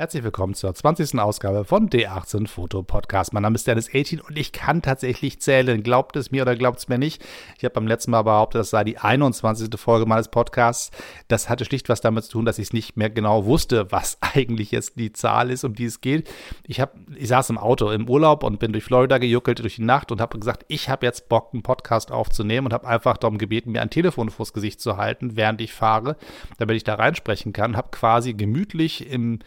Herzlich willkommen zur 20. Ausgabe von D18 Foto Podcast. Mein Name ist Dennis 18 und ich kann tatsächlich zählen. Glaubt es mir oder glaubt es mir nicht? Ich habe beim letzten Mal behauptet, das sei die 21. Folge meines Podcasts. Das hatte schlicht was damit zu tun, dass ich es nicht mehr genau wusste, was eigentlich jetzt die Zahl ist, um die es geht. Ich, hab, ich saß im Auto im Urlaub und bin durch Florida gejuckelt durch die Nacht und habe gesagt, ich habe jetzt Bock, einen Podcast aufzunehmen und habe einfach darum gebeten, mir ein Telefon vors Gesicht zu halten, während ich fahre, damit ich da reinsprechen kann. Habe quasi gemütlich im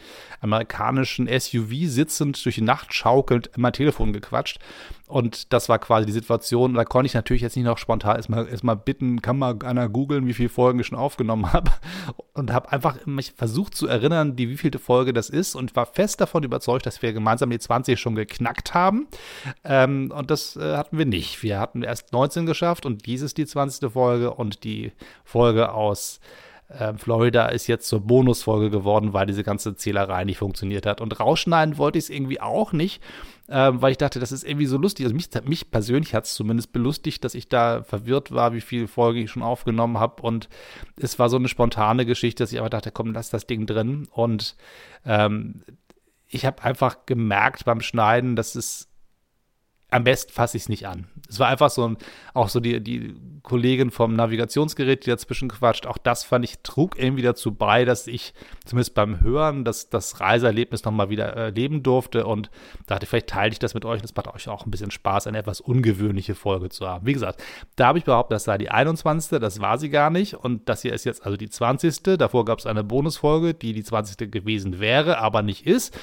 amerikanischen SUV sitzend durch die Nacht schaukelnd in mein Telefon gequatscht. Und das war quasi die Situation. Da konnte ich natürlich jetzt nicht noch spontan erstmal, erstmal bitten, kann mal einer googeln, wie viele Folgen ich schon aufgenommen habe. Und habe einfach mich versucht zu erinnern, die wievielte Folge das ist und war fest davon überzeugt, dass wir gemeinsam die 20 schon geknackt haben. Ähm, und das äh, hatten wir nicht. Wir hatten erst 19 geschafft und dies ist die 20. Folge und die Folge aus äh, Florida ist jetzt zur Bonusfolge geworden, weil diese ganze Zählerei nicht funktioniert hat. Und rausschneiden wollte ich es irgendwie auch nicht, äh, weil ich dachte, das ist irgendwie so lustig. Also mich, mich persönlich hat es zumindest belustigt, dass ich da verwirrt war, wie viele Folgen ich schon aufgenommen habe. Und es war so eine spontane Geschichte, dass ich aber dachte, komm, lass das Ding drin. Und ähm, ich habe einfach gemerkt beim Schneiden, dass es am besten fasse ich es nicht an. Es war einfach so ein, auch so die, die Kollegin vom Navigationsgerät, die dazwischen quatscht, auch das fand ich, trug irgendwie dazu bei, dass ich zumindest beim Hören das, das Reiseerlebnis nochmal wieder erleben durfte und dachte, vielleicht teile ich das mit euch und es macht euch auch ein bisschen Spaß, eine etwas ungewöhnliche Folge zu haben. Wie gesagt, da habe ich behauptet, das sei die 21. Das war sie gar nicht und das hier ist jetzt also die 20. Davor gab es eine Bonusfolge, die die 20. gewesen wäre, aber nicht ist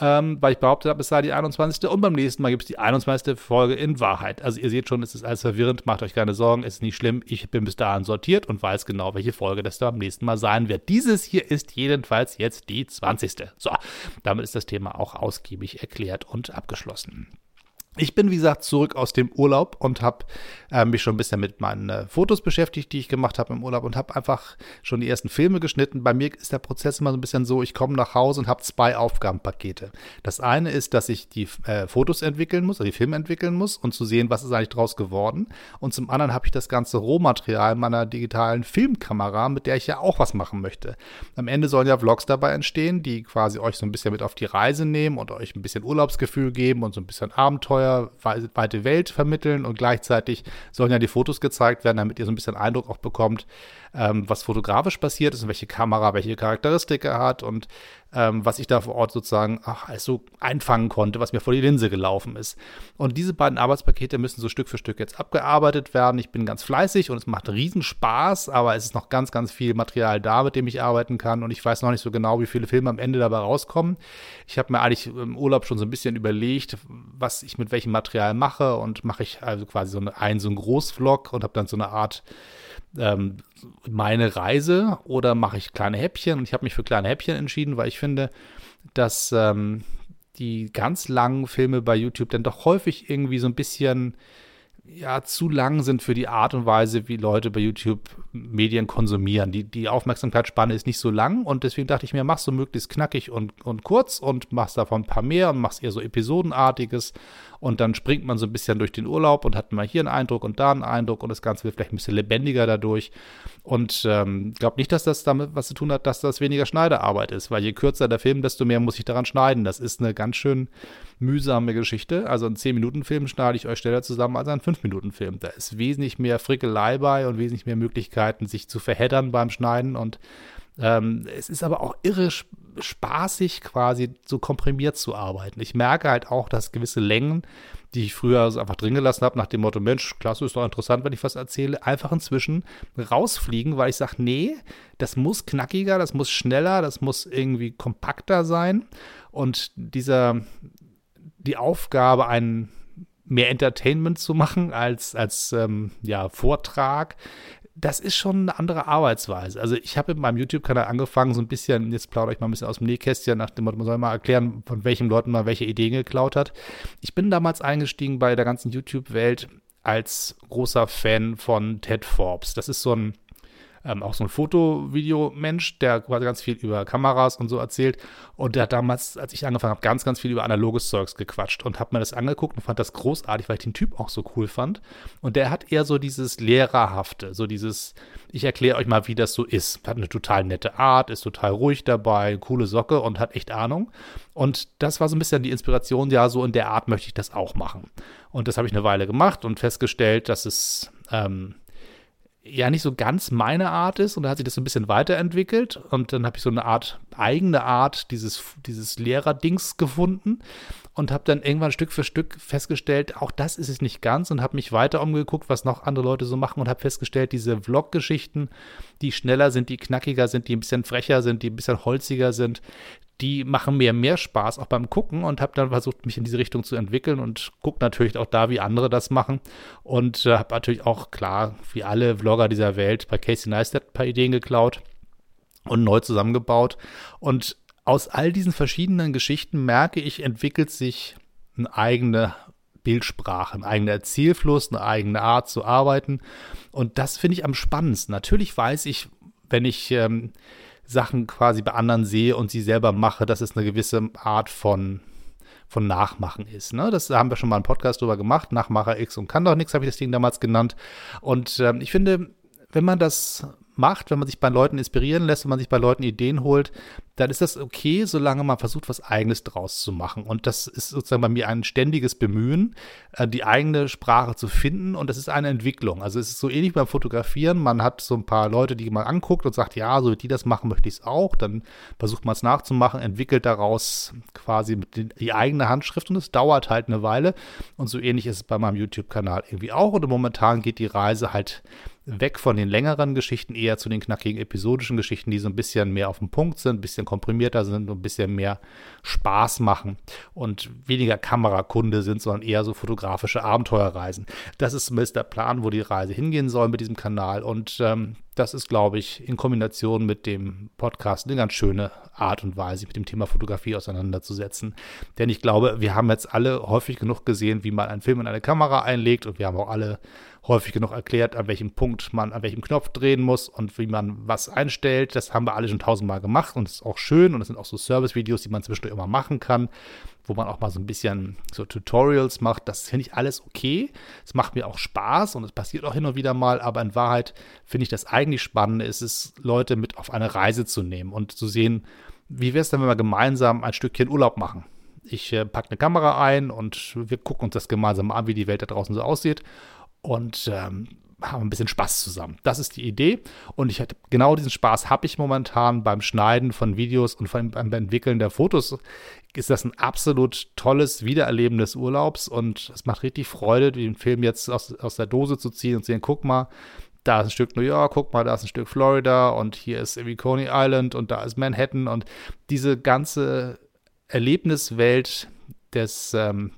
ähm, weil ich behauptet habe, es sei die 21. Und beim nächsten Mal gibt es die 21. Folge in Wahrheit. Also ihr seht schon, es ist alles verwirrend, macht euch keine Sorgen, es ist nicht schlimm. Ich bin bis dahin sortiert und weiß genau, welche Folge das da am nächsten Mal sein wird. Dieses hier ist jedenfalls jetzt die 20. So, damit ist das Thema auch ausgiebig erklärt und abgeschlossen. Ich bin, wie gesagt, zurück aus dem Urlaub und habe äh, mich schon ein bisschen mit meinen äh, Fotos beschäftigt, die ich gemacht habe im Urlaub und habe einfach schon die ersten Filme geschnitten. Bei mir ist der Prozess immer so ein bisschen so, ich komme nach Hause und habe zwei Aufgabenpakete. Das eine ist, dass ich die äh, Fotos entwickeln muss, also die Filme entwickeln muss und zu sehen, was ist eigentlich draus geworden. Und zum anderen habe ich das ganze Rohmaterial meiner digitalen Filmkamera, mit der ich ja auch was machen möchte. Am Ende sollen ja Vlogs dabei entstehen, die quasi euch so ein bisschen mit auf die Reise nehmen und euch ein bisschen Urlaubsgefühl geben und so ein bisschen Abenteuer Abenteuer, weite Welt vermitteln und gleichzeitig sollen ja die Fotos gezeigt werden, damit ihr so ein bisschen Eindruck auch bekommt, ähm, was fotografisch passiert ist und welche Kamera welche Charakteristika hat und ähm, was ich da vor Ort sozusagen ach, also einfangen konnte, was mir vor die Linse gelaufen ist. Und diese beiden Arbeitspakete müssen so Stück für Stück jetzt abgearbeitet werden. Ich bin ganz fleißig und es macht riesen Spaß, aber es ist noch ganz, ganz viel Material da, mit dem ich arbeiten kann und ich weiß noch nicht so genau, wie viele Filme am Ende dabei rauskommen. Ich habe mir eigentlich im Urlaub schon so ein bisschen überlegt, was ich mit welchem Material mache und mache ich also quasi so eine, einen so einen Großvlog und habe dann so eine Art ähm, meine Reise oder mache ich kleine Häppchen? Und ich habe mich für kleine Häppchen entschieden, weil ich finde, dass ähm, die ganz langen Filme bei YouTube dann doch häufig irgendwie so ein bisschen ja zu lang sind für die Art und Weise, wie Leute bei YouTube Medien konsumieren. Die, die Aufmerksamkeitsspanne ist nicht so lang und deswegen dachte ich mir, machst du möglichst knackig und, und kurz und machst davon ein paar mehr und machst eher so Episodenartiges und dann springt man so ein bisschen durch den Urlaub und hat mal hier einen Eindruck und da einen Eindruck und das Ganze wird vielleicht ein bisschen lebendiger dadurch. Und ähm, glaube nicht, dass das damit was zu tun hat, dass das weniger Schneidearbeit ist, weil je kürzer der Film, desto mehr muss ich daran schneiden. Das ist eine ganz schön mühsame Geschichte. Also einen 10-Minuten-Film schneide ich euch schneller zusammen als einen 5-Minuten-Film. Da ist wesentlich mehr Frickelei bei und wesentlich mehr Möglichkeiten, sich zu verheddern beim Schneiden und ähm, es ist aber auch irre spaßig, quasi so komprimiert zu arbeiten. Ich merke halt auch, dass gewisse Längen, die ich früher einfach drin gelassen habe, nach dem Motto, Mensch, klasse, ist doch interessant, wenn ich was erzähle, einfach inzwischen rausfliegen, weil ich sage, nee, das muss knackiger, das muss schneller, das muss irgendwie kompakter sein. Und dieser, die Aufgabe, einen mehr Entertainment zu machen als, als ähm, ja, Vortrag, das ist schon eine andere Arbeitsweise. Also ich habe in meinem YouTube-Kanal angefangen, so ein bisschen, jetzt plaudere ich mal ein bisschen aus dem Nähkästchen, nach dem Motto, man soll mal erklären, von welchen Leuten man welche Ideen geklaut hat. Ich bin damals eingestiegen bei der ganzen YouTube-Welt als großer Fan von Ted Forbes. Das ist so ein ähm, auch so ein Foto-Video-Mensch, der quasi ganz viel über Kameras und so erzählt. Und der hat damals, als ich angefangen habe, ganz, ganz viel über analoges Zeugs gequatscht und habe mir das angeguckt und fand das großartig, weil ich den Typ auch so cool fand. Und der hat eher so dieses Lehrerhafte, so dieses, ich erkläre euch mal, wie das so ist. Hat eine total nette Art, ist total ruhig dabei, coole Socke und hat echt Ahnung. Und das war so ein bisschen die Inspiration, ja, so in der Art möchte ich das auch machen. Und das habe ich eine Weile gemacht und festgestellt, dass es ähm, ja nicht so ganz meine Art ist und da hat sich das so ein bisschen weiterentwickelt und dann habe ich so eine Art eigene Art dieses dieses Lehrerdings gefunden und habe dann irgendwann Stück für Stück festgestellt, auch das ist es nicht ganz und habe mich weiter umgeguckt, was noch andere Leute so machen und habe festgestellt, diese Vlog-Geschichten, die schneller sind, die knackiger sind, die ein bisschen frecher sind, die ein bisschen holziger sind, die machen mir mehr Spaß auch beim Gucken und habe dann versucht, mich in diese Richtung zu entwickeln und gucke natürlich auch da, wie andere das machen und äh, habe natürlich auch klar, wie alle Vlogger dieser Welt, bei Casey Neistat ein paar Ideen geklaut und neu zusammengebaut und aus all diesen verschiedenen Geschichten merke ich, entwickelt sich eine eigene Bildsprache, ein eigener Erzählfluss, eine eigene Art zu arbeiten. Und das finde ich am spannendsten. Natürlich weiß ich, wenn ich ähm, Sachen quasi bei anderen sehe und sie selber mache, dass es eine gewisse Art von, von Nachmachen ist. Ne? Das haben wir schon mal einen Podcast drüber gemacht. Nachmacher X und kann doch nichts, habe ich das Ding damals genannt. Und ähm, ich finde, wenn man das macht, wenn man sich bei Leuten inspirieren lässt, wenn man sich bei Leuten Ideen holt, dann ist das okay, solange man versucht, was Eigenes draus zu machen. Und das ist sozusagen bei mir ein ständiges Bemühen, äh, die eigene Sprache zu finden. Und das ist eine Entwicklung. Also es ist so ähnlich beim Fotografieren. Man hat so ein paar Leute, die man anguckt und sagt, ja, so wie die das machen, möchte ich es auch. Dann versucht man es nachzumachen, entwickelt daraus quasi die eigene Handschrift und es dauert halt eine Weile. Und so ähnlich ist es bei meinem YouTube-Kanal irgendwie auch. Und momentan geht die Reise halt weg von den längeren Geschichten eher zu den knackigen episodischen Geschichten, die so ein bisschen mehr auf den Punkt sind, ein bisschen komprimierter sind und ein bisschen mehr Spaß machen und weniger Kamerakunde sind, sondern eher so fotografische Abenteuerreisen. Das ist zumindest der Plan, wo die Reise hingehen soll mit diesem Kanal und ähm, das ist, glaube ich, in Kombination mit dem Podcast eine ganz schöne Art und Weise, mit dem Thema Fotografie auseinanderzusetzen. Denn ich glaube, wir haben jetzt alle häufig genug gesehen, wie man einen Film in eine Kamera einlegt und wir haben auch alle häufig genug erklärt, an welchem Punkt man an welchem Knopf drehen muss und wie man was einstellt. Das haben wir alle schon tausendmal gemacht und ist auch schön und es sind auch so Service-Videos, die man zwischendurch immer machen kann, wo man auch mal so ein bisschen so Tutorials macht. Das finde ich alles okay. Es macht mir auch Spaß und es passiert auch hin und wieder mal, aber in Wahrheit finde ich das eigentlich Spannende ist es, Leute mit auf eine Reise zu nehmen und zu sehen, wie wäre es denn, wenn wir gemeinsam ein Stückchen Urlaub machen? Ich äh, packe eine Kamera ein und wir gucken uns das gemeinsam an, wie die Welt da draußen so aussieht und ähm, haben ein bisschen Spaß zusammen. Das ist die Idee. Und ich hatte genau diesen Spaß habe ich momentan beim Schneiden von Videos und beim Entwickeln der Fotos. Ist das ein absolut tolles Wiedererleben des Urlaubs und es macht richtig Freude, den Film jetzt aus, aus der Dose zu ziehen und zu sehen, guck mal, da ist ein Stück New York, guck mal, da ist ein Stück Florida und hier ist irgendwie Coney Island und da ist Manhattan und diese ganze Erlebniswelt des ähm,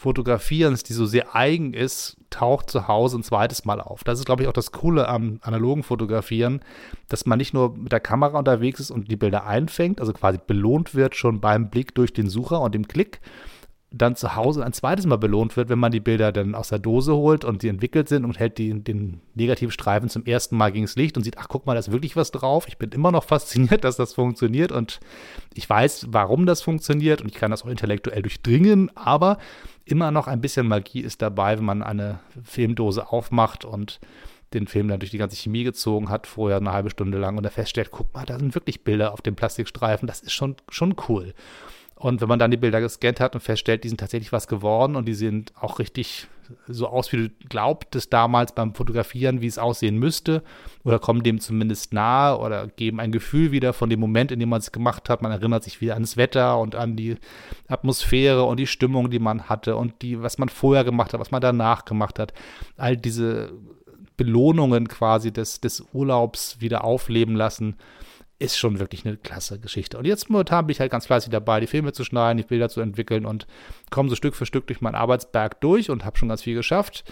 Fotografierens, die so sehr eigen ist, taucht zu Hause ein zweites Mal auf. Das ist, glaube ich, auch das Coole am analogen Fotografieren, dass man nicht nur mit der Kamera unterwegs ist und die Bilder einfängt, also quasi belohnt wird schon beim Blick durch den Sucher und dem Klick, dann zu Hause ein zweites Mal belohnt wird, wenn man die Bilder dann aus der Dose holt und die entwickelt sind und hält die, den Negativstreifen zum ersten Mal gegens Licht und sieht, ach guck mal, da ist wirklich was drauf. Ich bin immer noch fasziniert, dass das funktioniert und ich weiß, warum das funktioniert und ich kann das auch intellektuell durchdringen, aber immer noch ein bisschen Magie ist dabei, wenn man eine Filmdose aufmacht und den Film dann durch die ganze Chemie gezogen hat, vorher eine halbe Stunde lang und er feststellt, guck mal, da sind wirklich Bilder auf dem Plastikstreifen, das ist schon, schon cool. Und wenn man dann die Bilder gescannt hat und feststellt, die sind tatsächlich was geworden und die sehen auch richtig so aus, wie du glaubtest damals beim Fotografieren, wie es aussehen müsste, oder kommen dem zumindest nahe oder geben ein Gefühl wieder von dem Moment, in dem man es gemacht hat. Man erinnert sich wieder an das Wetter und an die Atmosphäre und die Stimmung, die man hatte und die, was man vorher gemacht hat, was man danach gemacht hat. All diese Belohnungen quasi des, des Urlaubs wieder aufleben lassen ist schon wirklich eine klasse Geschichte. Und jetzt momentan bin ich halt ganz fleißig dabei, die Filme zu schneiden, die Bilder zu entwickeln und komme so Stück für Stück durch meinen Arbeitsberg durch und habe schon ganz viel geschafft.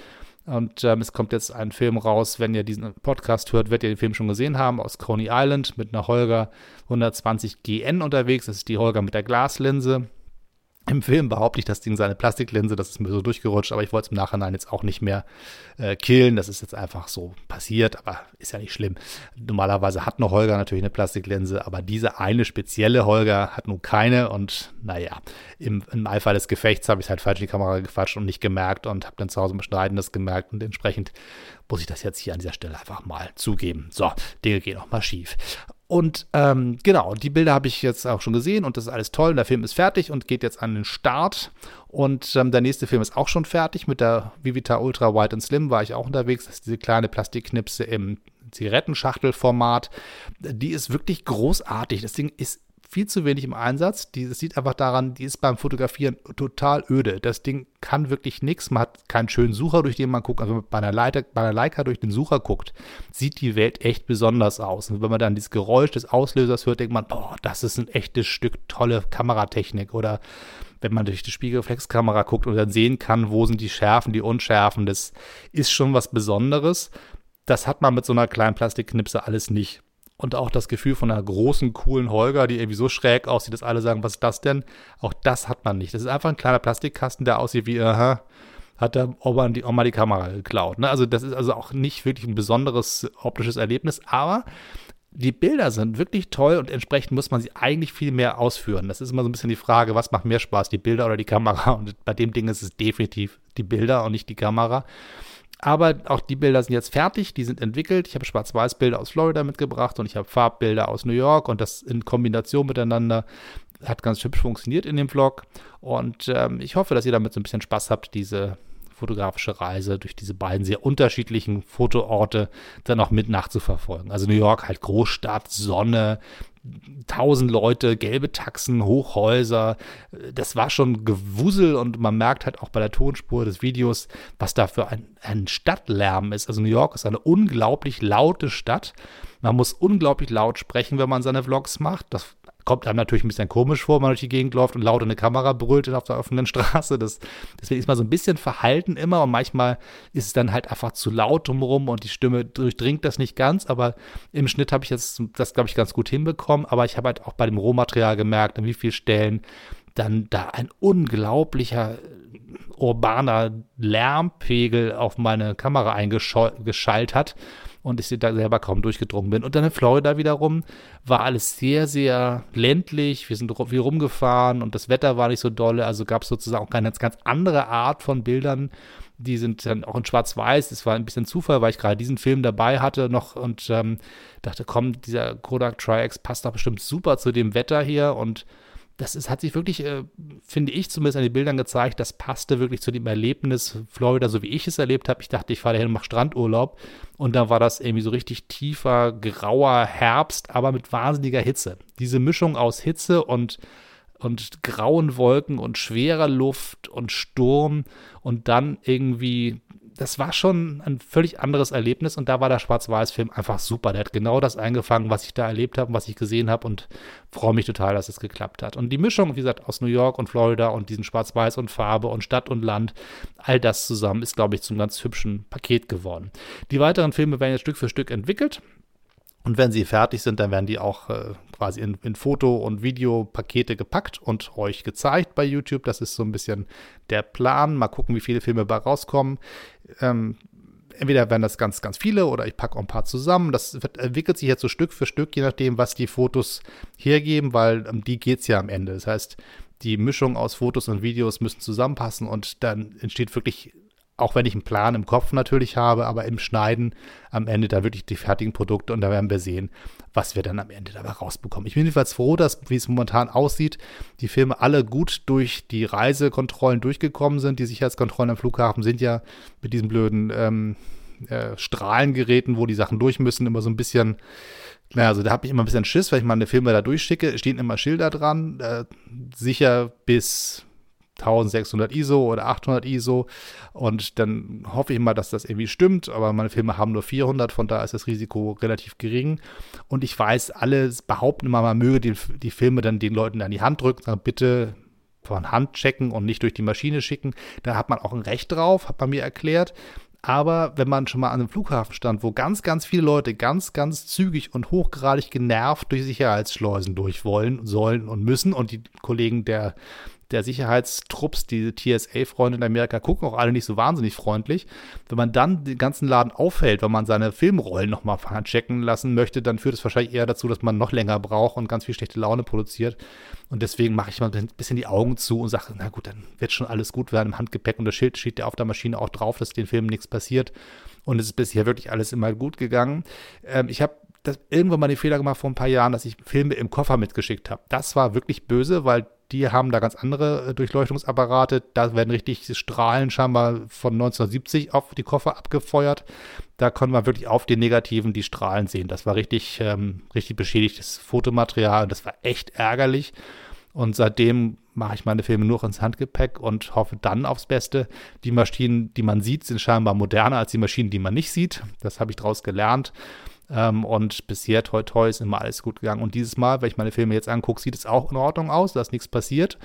Und ähm, es kommt jetzt ein Film raus, wenn ihr diesen Podcast hört, werdet ihr den Film schon gesehen haben, aus Coney Island mit einer Holger 120 GN unterwegs. Das ist die Holger mit der Glaslinse. Im Film behaupte ich, das Ding sei eine Plastiklinse, das ist mir so durchgerutscht, aber ich wollte es im Nachhinein jetzt auch nicht mehr äh, killen. Das ist jetzt einfach so passiert, aber ist ja nicht schlimm. Normalerweise hat eine Holger natürlich eine Plastiklinse, aber diese eine spezielle Holger hat nun keine und naja, im, im Eifer des Gefechts habe ich halt falsch in die Kamera gequatscht und nicht gemerkt und habe dann zu Hause beim Schneiden das gemerkt und entsprechend muss ich das jetzt hier an dieser Stelle einfach mal zugeben. So, Dinge gehen auch mal schief. Und ähm, genau, die Bilder habe ich jetzt auch schon gesehen und das ist alles toll. Und der Film ist fertig und geht jetzt an den Start. Und ähm, der nächste Film ist auch schon fertig. Mit der Vivita Ultra White and Slim war ich auch unterwegs. Das ist diese kleine Plastikknipse im Zigarettenschachtelformat. Die ist wirklich großartig. Das Ding ist viel zu wenig im Einsatz. Die, das sieht einfach daran, die ist beim Fotografieren total öde. Das Ding kann wirklich nichts. Man hat keinen schönen Sucher, durch den man guckt. Also bei einer, Leiter, bei einer Leica durch den Sucher guckt, sieht die Welt echt besonders aus. Und wenn man dann dieses Geräusch des Auslösers hört, denkt man, boah, das ist ein echtes Stück tolle Kameratechnik. Oder wenn man durch die Spiegelreflexkamera guckt und dann sehen kann, wo sind die Schärfen, die Unschärfen, das ist schon was Besonderes. Das hat man mit so einer kleinen Plastikknipse alles nicht und auch das Gefühl von einer großen, coolen Holger, die irgendwie so schräg aussieht, dass alle sagen, was ist das denn? Auch das hat man nicht. Das ist einfach ein kleiner Plastikkasten, der aussieht wie, aha, hat der Oma die, Oma die Kamera geklaut. Ne? Also das ist also auch nicht wirklich ein besonderes optisches Erlebnis, aber die Bilder sind wirklich toll und entsprechend muss man sie eigentlich viel mehr ausführen. Das ist immer so ein bisschen die Frage, was macht mehr Spaß, die Bilder oder die Kamera? Und bei dem Ding ist es definitiv die Bilder und nicht die Kamera. Aber auch die Bilder sind jetzt fertig, die sind entwickelt. Ich habe Schwarz-Weiß-Bilder aus Florida mitgebracht und ich habe Farbbilder aus New York und das in Kombination miteinander hat ganz hübsch funktioniert in dem Vlog. Und ähm, ich hoffe, dass ihr damit so ein bisschen Spaß habt, diese fotografische Reise durch diese beiden sehr unterschiedlichen Fotoorte dann auch mit nachzuverfolgen. Also New York halt Großstadt, Sonne, tausend Leute, gelbe Taxen, Hochhäuser. Das war schon Gewusel und man merkt halt auch bei der Tonspur des Videos, was da für ein, ein Stadtlärm ist. Also New York ist eine unglaublich laute Stadt. Man muss unglaublich laut sprechen, wenn man seine Vlogs macht. Das kommt einem natürlich ein bisschen komisch vor, wenn man durch die Gegend läuft und laut in eine Kamera brüllt auf der offenen Straße. Das, deswegen ist man so ein bisschen verhalten immer und manchmal ist es dann halt einfach zu laut drumherum und die Stimme durchdringt das nicht ganz. Aber im Schnitt habe ich jetzt das, glaube ich, ganz gut hinbekommen. Aber ich habe halt auch bei dem Rohmaterial gemerkt, an wie vielen Stellen dann da ein unglaublicher urbaner Lärmpegel auf meine Kamera eingeschaltet hat und ich da selber kaum durchgedrungen bin. Und dann in Florida wiederum war alles sehr, sehr ländlich. Wir sind viel rumgefahren und das Wetter war nicht so dolle. Also gab es sozusagen auch eine ganz andere Art von Bildern. Die sind dann auch in Schwarz-Weiß. Das war ein bisschen Zufall, weil ich gerade diesen Film dabei hatte noch und ähm, dachte, komm, dieser Kodak Tri-X passt doch bestimmt super zu dem Wetter hier und das ist, hat sich wirklich, äh, finde ich, zumindest an den Bildern gezeigt, das passte wirklich zu dem Erlebnis Florida, so wie ich es erlebt habe. Ich dachte, ich fahre dahin und mache Strandurlaub. Und da war das irgendwie so richtig tiefer, grauer Herbst, aber mit wahnsinniger Hitze. Diese Mischung aus Hitze und, und grauen Wolken und schwerer Luft und Sturm und dann irgendwie das war schon ein völlig anderes Erlebnis und da war der Schwarz-Weiß-Film einfach super. Der hat genau das eingefangen, was ich da erlebt habe, was ich gesehen habe und freue mich total, dass es geklappt hat. Und die Mischung, wie gesagt, aus New York und Florida und diesen Schwarz-Weiß und Farbe und Stadt und Land, all das zusammen ist, glaube ich, zum ganz hübschen Paket geworden. Die weiteren Filme werden jetzt Stück für Stück entwickelt. Und wenn sie fertig sind, dann werden die auch äh, quasi in, in Foto- und Videopakete gepackt und euch gezeigt bei YouTube. Das ist so ein bisschen der Plan. Mal gucken, wie viele Filme bei rauskommen. Ähm, entweder werden das ganz, ganz viele oder ich packe auch ein paar zusammen. Das wird, entwickelt sich jetzt so Stück für Stück, je nachdem, was die Fotos hergeben, weil um die geht es ja am Ende. Das heißt, die Mischung aus Fotos und Videos müssen zusammenpassen und dann entsteht wirklich auch wenn ich einen Plan im Kopf natürlich habe, aber im Schneiden am Ende da wirklich die fertigen Produkte und da werden wir sehen, was wir dann am Ende dabei rausbekommen. Ich bin jedenfalls froh, dass, wie es momentan aussieht, die Filme alle gut durch die Reisekontrollen durchgekommen sind. Die Sicherheitskontrollen am Flughafen sind ja mit diesen blöden ähm, äh, Strahlengeräten, wo die Sachen durch müssen, immer so ein bisschen naja, also da habe ich immer ein bisschen Schiss, weil ich meine Filme da durchschicke, stehen immer Schilder dran, äh, sicher bis 1600 ISO oder 800 ISO und dann hoffe ich mal, dass das irgendwie stimmt, aber meine Filme haben nur 400, von daher ist das Risiko relativ gering. Und ich weiß, alle behaupten immer, man möge die, die Filme dann den Leuten an die Hand drücken, sagen, bitte von Hand checken und nicht durch die Maschine schicken, da hat man auch ein Recht drauf, hat man mir erklärt, aber wenn man schon mal an einem Flughafen stand, wo ganz, ganz viele Leute ganz, ganz zügig und hochgradig genervt durch Sicherheitsschleusen durch wollen, sollen und müssen und die Kollegen der der Sicherheitstrupps, die TSA-Freunde in Amerika, gucken auch alle nicht so wahnsinnig freundlich. Wenn man dann den ganzen Laden aufhält, wenn man seine Filmrollen nochmal checken lassen möchte, dann führt es wahrscheinlich eher dazu, dass man noch länger braucht und ganz viel schlechte Laune produziert. Und deswegen mache ich mal ein bisschen die Augen zu und sage, na gut, dann wird schon alles gut werden im Handgepäck. Und das Schild steht ja auf der Maschine auch drauf, dass den Filmen nichts passiert. Und es ist bisher wirklich alles immer gut gegangen. Ähm, ich habe das, irgendwann mal den Fehler gemacht vor ein paar Jahren, dass ich Filme im Koffer mitgeschickt habe. Das war wirklich böse, weil die haben da ganz andere äh, Durchleuchtungsapparate. Da werden richtig Strahlen scheinbar von 1970 auf die Koffer abgefeuert. Da konnte man wirklich auf den Negativen die Strahlen sehen. Das war richtig, ähm, richtig beschädigtes Fotomaterial. Das war echt ärgerlich. Und seitdem mache ich meine Filme nur ins Handgepäck und hoffe dann aufs Beste. Die Maschinen, die man sieht, sind scheinbar moderner als die Maschinen, die man nicht sieht. Das habe ich daraus gelernt. Ähm, und bisher, toi, toi, ist immer alles gut gegangen. Und dieses Mal, wenn ich meine Filme jetzt angucke, sieht es auch in Ordnung aus, da ist nichts passiert.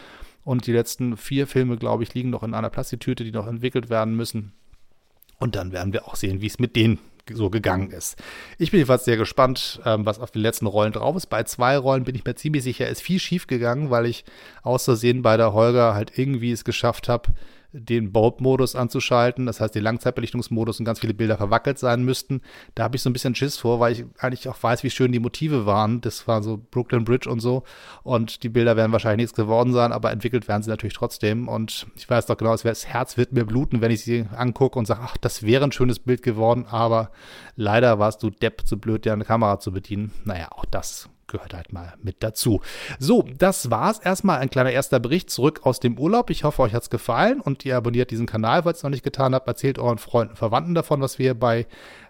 Und die letzten vier Filme, glaube ich, liegen noch in einer Plastiktüte, die noch entwickelt werden müssen. Und dann werden wir auch sehen, wie es mit denen so gegangen ist. Ich bin jedenfalls sehr gespannt, ähm, was auf den letzten Rollen drauf ist. Bei zwei Rollen bin ich mir ziemlich sicher, ist viel schief gegangen, weil ich aus Versehen bei der Holger halt irgendwie es geschafft habe, den Bulb-Modus anzuschalten, das heißt den Langzeitbelichtungsmodus und ganz viele Bilder verwackelt sein müssten. Da habe ich so ein bisschen Schiss vor, weil ich eigentlich auch weiß, wie schön die Motive waren. Das war so Brooklyn Bridge und so. Und die Bilder werden wahrscheinlich nichts geworden sein, aber entwickelt werden sie natürlich trotzdem. Und ich weiß doch genau, das Herz wird mir bluten, wenn ich sie angucke und sage, ach, das wäre ein schönes Bild geworden, aber leider warst du Depp zu blöd, dir eine Kamera zu bedienen. Naja, auch das gehört halt mal mit dazu. So, das war's erstmal. Ein kleiner erster Bericht zurück aus dem Urlaub. Ich hoffe, euch hat's gefallen und ihr abonniert diesen Kanal, falls ihr es noch nicht getan habt. Erzählt euren Freunden und Verwandten davon, was wir bei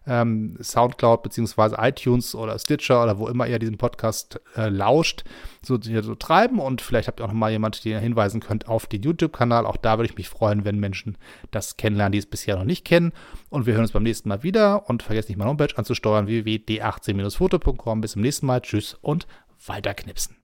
ähm, Soundcloud beziehungsweise iTunes oder Stitcher oder wo immer ihr diesen Podcast äh, lauscht, so, so treiben. Und vielleicht habt ihr auch noch mal jemanden, den ihr hinweisen könnt auf den YouTube-Kanal. Auch da würde ich mich freuen, wenn Menschen das kennenlernen, die es bisher noch nicht kennen. Und wir hören uns beim nächsten Mal wieder. Und vergesst nicht, meine Homepage anzusteuern, www.d18-foto.com. Bis zum nächsten Mal. Tschüss und weiterknipsen.